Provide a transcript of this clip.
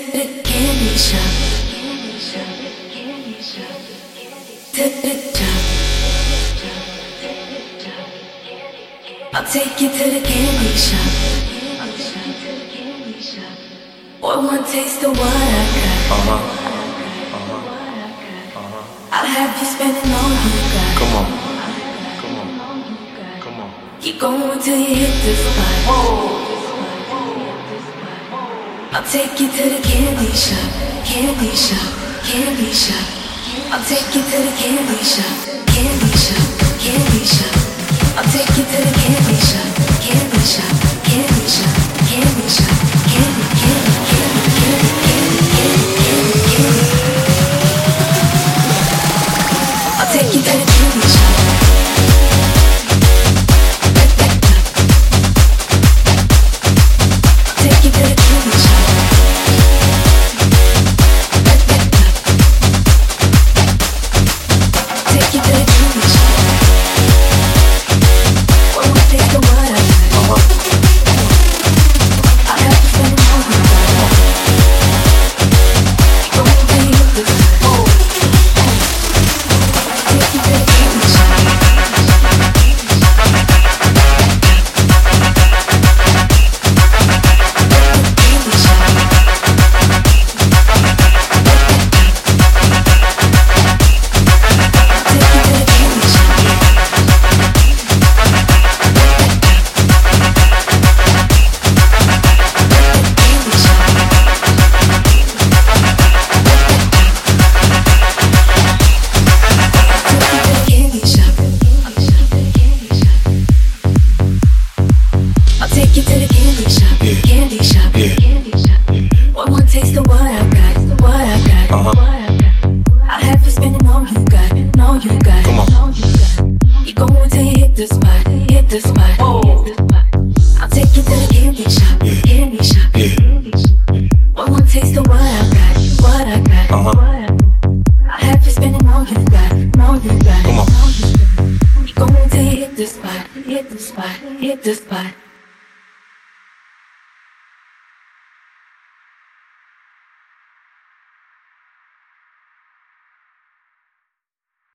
the candy shop. To the top. I'll take you to the candy shop. Boy, one taste of what I got. Uh huh. I'll have you spending all you got. Come on. Come on. Come on. Keep going till you hit the spot. I'll take you to the candy shop, candy shop, candy shop. I'll take you to the candy shop, candy shop, candy shop. I'll take you to the candy shop, candy shop, candy shop, candy shop, candy, candy, candy, candy, candy, candy, candy. I'll take you to Hit this my hit this my I'll take you to the candy shop. Candy shop. One more taste of what I got. Huh. I'll have you spending all you got. Come on. You're going to hit the spot. Hit the spot. Hit the spot.